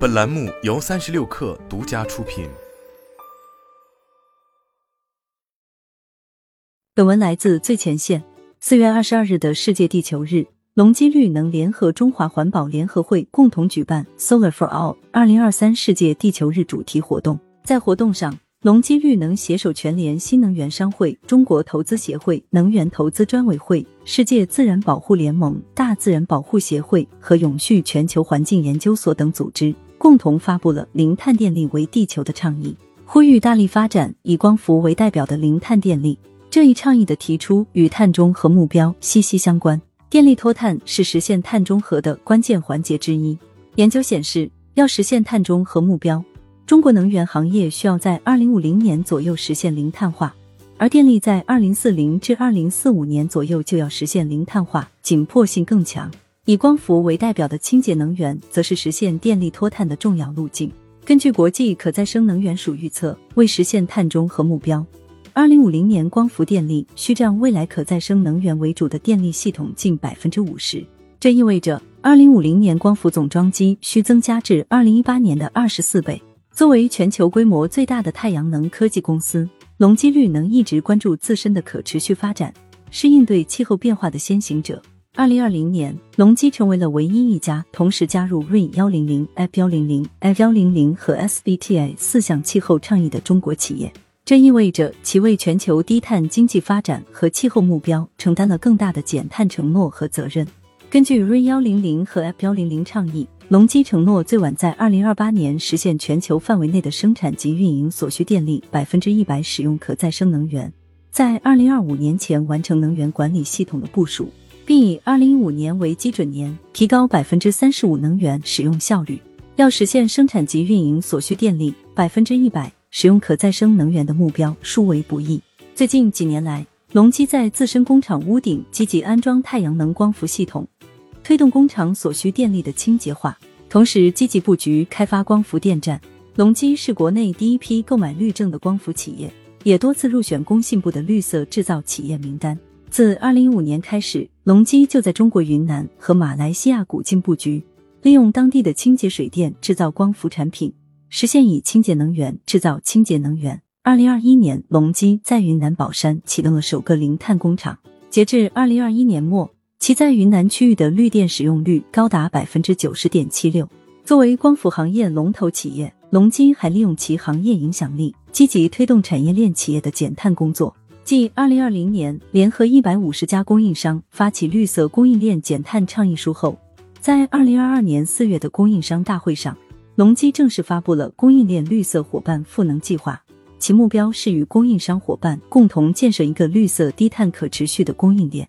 本栏目由三十六氪独家出品。本文来自最前线。四月二十二日的世界地球日，隆基绿能联合中华环保联合会共同举办 Solar for All 二零二三世界地球日主题活动。在活动上，隆基绿能携手全联新能源商会、中国投资协会、能源投资专委会、世界自然保护联盟、大自然保护协会和永续全球环境研究所等组织。共同发布了“零碳电力为地球”的倡议，呼吁大力发展以光伏为代表的零碳电力。这一倡议的提出与碳中和目标息息相关。电力脱碳是实现碳中和的关键环节之一。研究显示，要实现碳中和目标，中国能源行业需要在二零五零年左右实现零碳化，而电力在二零四零至二零四五年左右就要实现零碳化，紧迫性更强。以光伏为代表的清洁能源，则是实现电力脱碳的重要路径。根据国际可再生能源署预测，为实现碳中和目标，二零五零年光伏电力需占未来可再生能源为主的电力系统近百分之五十。这意味着，二零五零年光伏总装机需增加至二零一八年的二十四倍。作为全球规模最大的太阳能科技公司，隆基绿能一直关注自身的可持续发展，是应对气候变化的先行者。二零二零年，隆基成为了唯一一家同时加入 Rain 幺零零、F 幺零零、F 幺零零和 SBTi 四项气候倡议的中国企业。这意味着其为全球低碳经济发展和气候目标承担了更大的减碳承诺和责任。根据 Rain 幺零零和 F 幺零零倡议，隆基承诺最晚在二零二八年实现全球范围内的生产及运营所需电力百分之一百使用可再生能源，在二零二五年前完成能源管理系统的部署。并以二零一五年为基准年，提高百分之三十五能源使用效率。要实现生产及运营所需电力百分之一百使用可再生能源的目标，殊为不易。最近几年来，隆基在自身工厂屋顶积极安装太阳能光伏系统，推动工厂所需电力的清洁化，同时积极布局开发光伏电站。隆基是国内第一批购买绿证的光伏企业，也多次入选工信部的绿色制造企业名单。自二零一五年开始，隆基就在中国云南和马来西亚古晋布局，利用当地的清洁水电制造光伏产品，实现以清洁能源制造清洁能源。二零二一年，隆基在云南保山启动了首个零碳工厂。截至二零二一年末，其在云南区域的绿电使用率高达百分之九十点七六。作为光伏行业龙头企业，隆基还利用其行业影响力，积极推动产业链企业的减碳工作。继二零二零年联合一百五十家供应商发起绿色供应链减碳倡议书后，在二零二二年四月的供应商大会上，隆基正式发布了供应链绿色伙伴赋能计划。其目标是与供应商伙伴共同建设一个绿色低碳可持续的供应链。